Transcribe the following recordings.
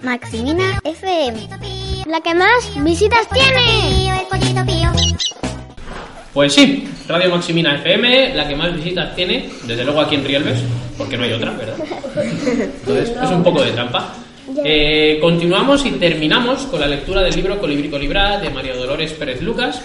Maximina FM, la que más visitas tiene. Pues sí, Radio Maximina FM, la que más visitas tiene, desde luego aquí en Rielves, porque no hay otra, ¿verdad? Entonces es un poco de trampa. Eh, continuamos y terminamos con la lectura del libro Colibrí Colibra de María Dolores Pérez Lucas.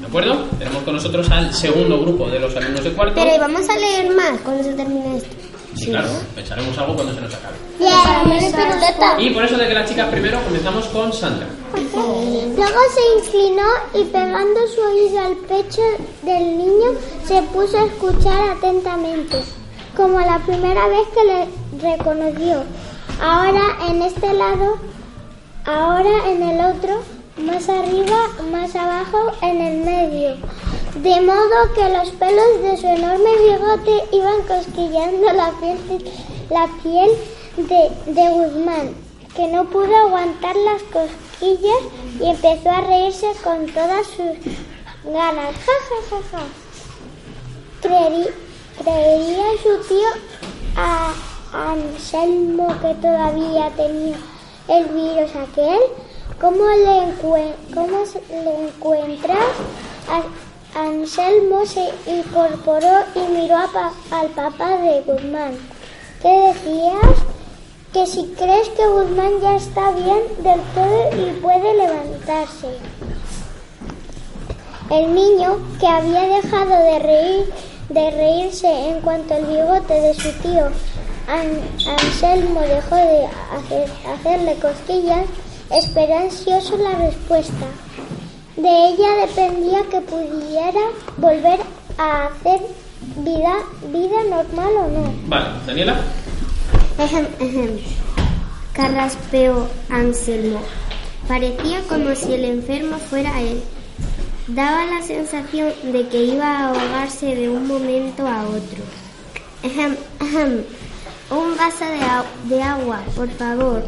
¿De acuerdo? Tenemos con nosotros al segundo grupo de los alumnos de cuarto. Pero ¿y vamos a leer más cuando se termine esto. Sí, claro, pensaremos algo cuando se nos acabe. Yeah. Y por eso de que las chicas primero comenzamos con Sandra. Luego se inclinó y pegando su oído al pecho del niño se puso a escuchar atentamente, como la primera vez que le reconoció. Ahora en este lado, ahora en el otro, más arriba, más abajo, en el medio. De modo que los pelos de su enorme bigote iban cosquillando la piel, la piel de, de Guzmán, que no pudo aguantar las cosquillas y empezó a reírse con todas sus ganas. Ja, ja, ja, ja. Creerí- ¿Creería su tío a Anselmo que todavía tenía el virus aquel? ¿Cómo le, encue- cómo le encuentras? Anselmo se incorporó y miró a al papá de Guzmán. ¿Qué decías? Que si crees que Guzmán ya está bien del todo y puede levantarse. El niño, que había dejado de reír, de reírse en cuanto el bigote de su tío An- Anselmo dejó de hacer- hacerle cosquillas, esperó ansioso la respuesta. De ella dependía que pudiera volver a hacer vida, vida normal o no. Vale, Daniela. Ejem, ejem. Carraspeó Anselmo. Parecía como si el enfermo fuera él. Daba la sensación de que iba a ahogarse de un momento a otro. Ejem, ejem. Un vaso de, de agua, por favor.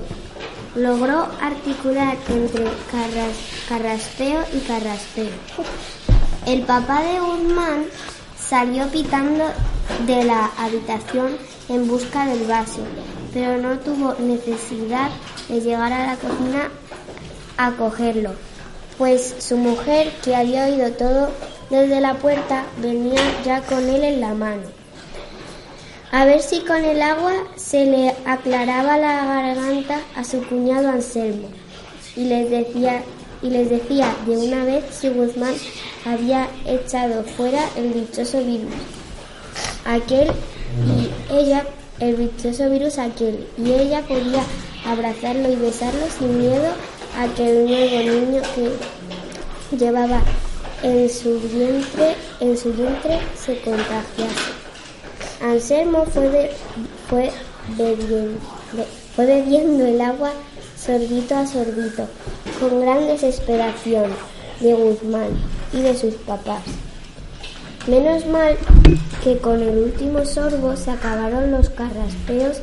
Logró articular entre carras- carraspeo y carraspeo. El papá de Guzmán salió pitando de la habitación en busca del vaso, pero no tuvo necesidad de llegar a la cocina a cogerlo, pues su mujer, que había oído todo desde la puerta, venía ya con él en la mano. A ver si con el agua se le aclaraba la garganta a su cuñado Anselmo y les decía y les decía de una vez si Guzmán había echado fuera el dichoso virus. Aquel y ella, el dichoso virus aquel, y ella podía abrazarlo y besarlo sin miedo a que el nuevo niño que llevaba en su vientre, en su vientre se contagiase. Anselmo fue, be- fue, bebiendo, be- fue bebiendo el agua sorbito a sorbito, con gran desesperación de Guzmán y de sus papás. Menos mal que con el último sorbo se acabaron los carraspeos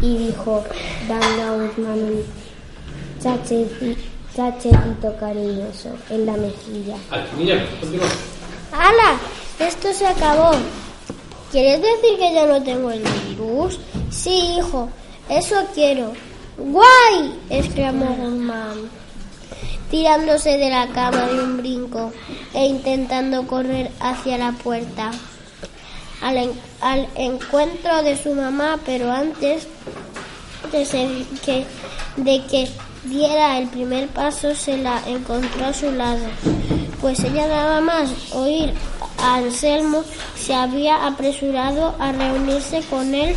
y dijo, dando a Guzmán un chacheci- chachecito cariñoso en la mejilla. ¡Hala! Esto se acabó. ¿Quieres decir que ya no tengo el virus? Sí, hijo, eso quiero. ¡Guay! exclamó Guzmán, tirándose de la cama de un brinco e intentando correr hacia la puerta. Al, en- al encuentro de su mamá, pero antes de, que, de que diera el primer paso se la encontró a su lado, pues ella nada más oír Anselmo se había apresurado a reunirse con él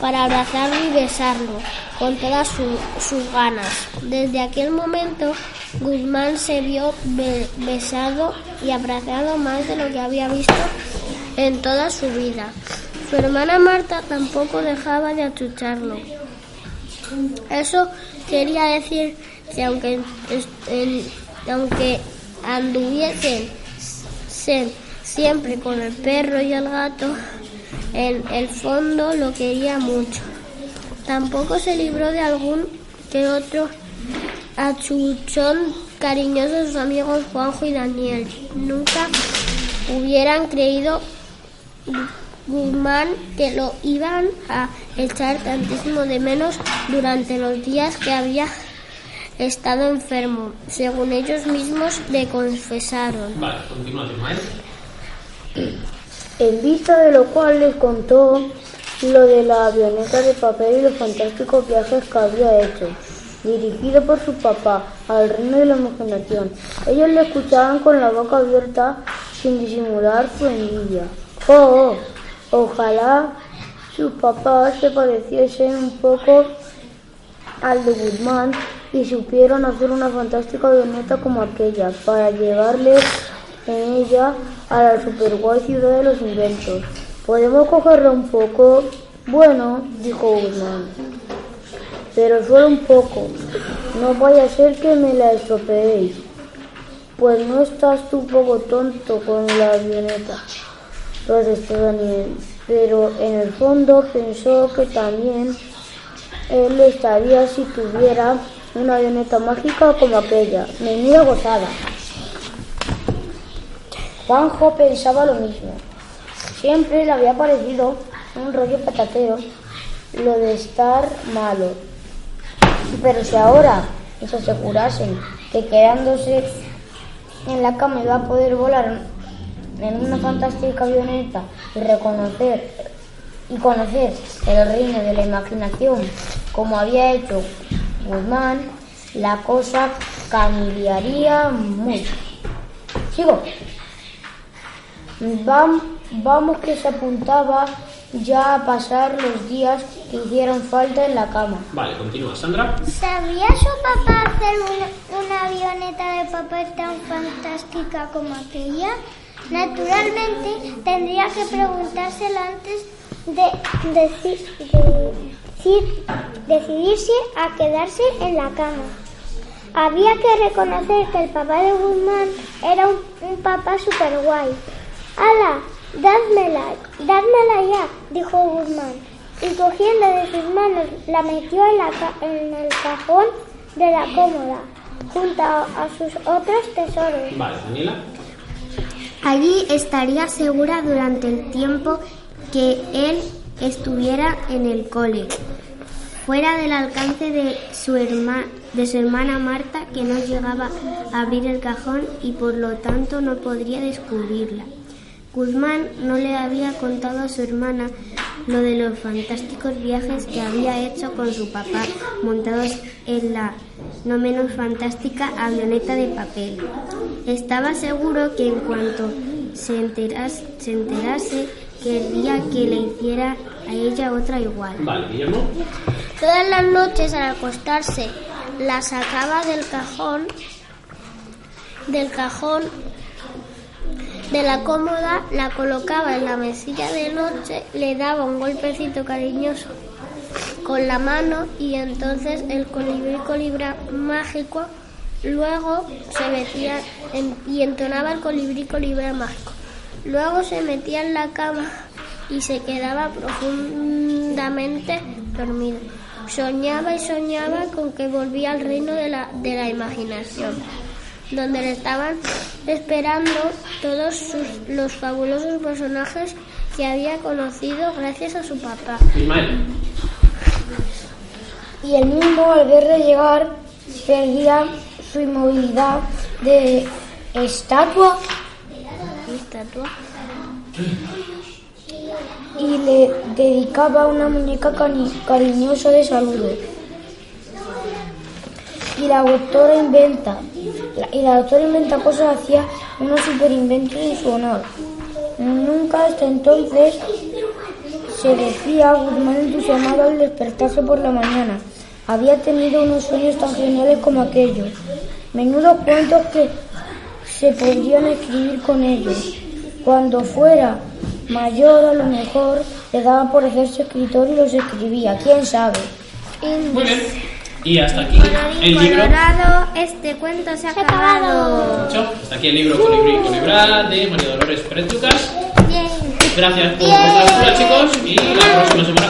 para abrazarlo y besarlo con todas su- sus ganas. Desde aquel momento Guzmán se vio be- besado y abrazado más de lo que había visto en toda su vida. Su hermana Marta tampoco dejaba de achucharlo. Eso quería decir que aunque, en- aunque anduviesen se- siempre con el perro y el gato, en el fondo lo quería mucho. Tampoco se libró de algún que otro achuchón cariñoso de sus amigos Juanjo y Daniel. Nunca hubieran creído Guzmán que lo iban a echar tantísimo de menos durante los días que había estado enfermo, según ellos mismos le confesaron. Vale. En vista de lo cual les contó lo de la avioneta de papel y los fantásticos viajes que había hecho, dirigido por su papá al reino de la imaginación. Ellos le escuchaban con la boca abierta sin disimular su envidia. Oh, oh, ojalá sus papás se pareciesen un poco al de Guzmán y supieron hacer una fantástica avioneta como aquella para llevarles en ella a la super guay ciudad de los inventos. ¿Podemos cogerla un poco? Bueno, dijo Guzmán, pero solo un poco. No vaya a ser que me la estropeéis. Pues no estás tú un poco tonto con la avioneta, protestó Daniel. Pero en el fondo pensó que también él estaría si tuviera una avioneta mágica como aquella. Menuda gozada. Juanjo pensaba lo mismo. Siempre le había parecido un rollo patatero lo de estar malo. Pero si ahora se asegurasen que quedándose en la cama iba a poder volar en una fantástica avioneta y reconocer y conocer el reino de la imaginación como había hecho Guzmán, la cosa cambiaría mucho. Sigo. Vam- vamos que se apuntaba ya a pasar los días que hicieron falta en la cama. Vale, continúa, Sandra. ¿Sabía su papá hacer una, una avioneta de papel tan fantástica como aquella? Naturalmente, tendría que preguntárselo antes de- decir- decidirse a quedarse en la cama. Había que reconocer que el papá de Guzmán era un, un papá super guay. ¡Hala! ¡Dádmela! ¡Dádmela ya! dijo Guzmán. Y cogiendo de sus manos la metió en, la ca- en el cajón de la cómoda, junto a, sus otros tesoros. Vale, Daniela. Allí estaría segura durante el tiempo que él estuviera en el cole, fuera del alcance de su, herma- de su hermana Marta, que no llegaba a abrir el cajón y por lo tanto no podría descubrirla. Guzmán no le había contado a su hermana lo de los fantásticos viajes que había hecho con su papá montados en la no menos fantástica avioneta de papel. Estaba seguro que en cuanto se enterase, se enterase querría que le hiciera a ella otra igual. Vale. Todas las noches al acostarse la sacaba del cajón, del cajón de la cómoda, la colocaba en la mesilla de noche, le daba un golpecito cariñoso con la mano y entonces el colibrí colibra mágico luego se metía y entonaba el colibrí colibra mágico. Luego se metía en la cama y se quedaba profundamente dormido. Soñaba y soñaba con que volvía al reino de la, de la imaginación, donde le estaban esperando todos sus- los fabulosos personajes que había conocido gracias a su papá. Y el mismo al verle llegar perdía su inmovilidad de estatua Estatua. y le dedicaba una muñeca cani- cariñosa de saludo. Y la doctora inventa, y la doctora inventa cosas, hacía unos super inventos en su honor. Nunca hasta entonces se decía Guzmán entusiasmado al despertarse por la mañana. Había tenido unos sueños tan geniales como aquellos. Menudos cuentos que se podrían escribir con ellos. Cuando fuera mayor, a lo mejor le daba por hacerse escritor y los escribía. ¿Quién sabe? Muy. Y hasta aquí el libro. Colorado, este cuento se ha acabado. Hasta aquí el libro Colibrí y Colibra de María Dolores Pérez Lucas. Gracias por vuestra lectura, chicos. Y la próxima semana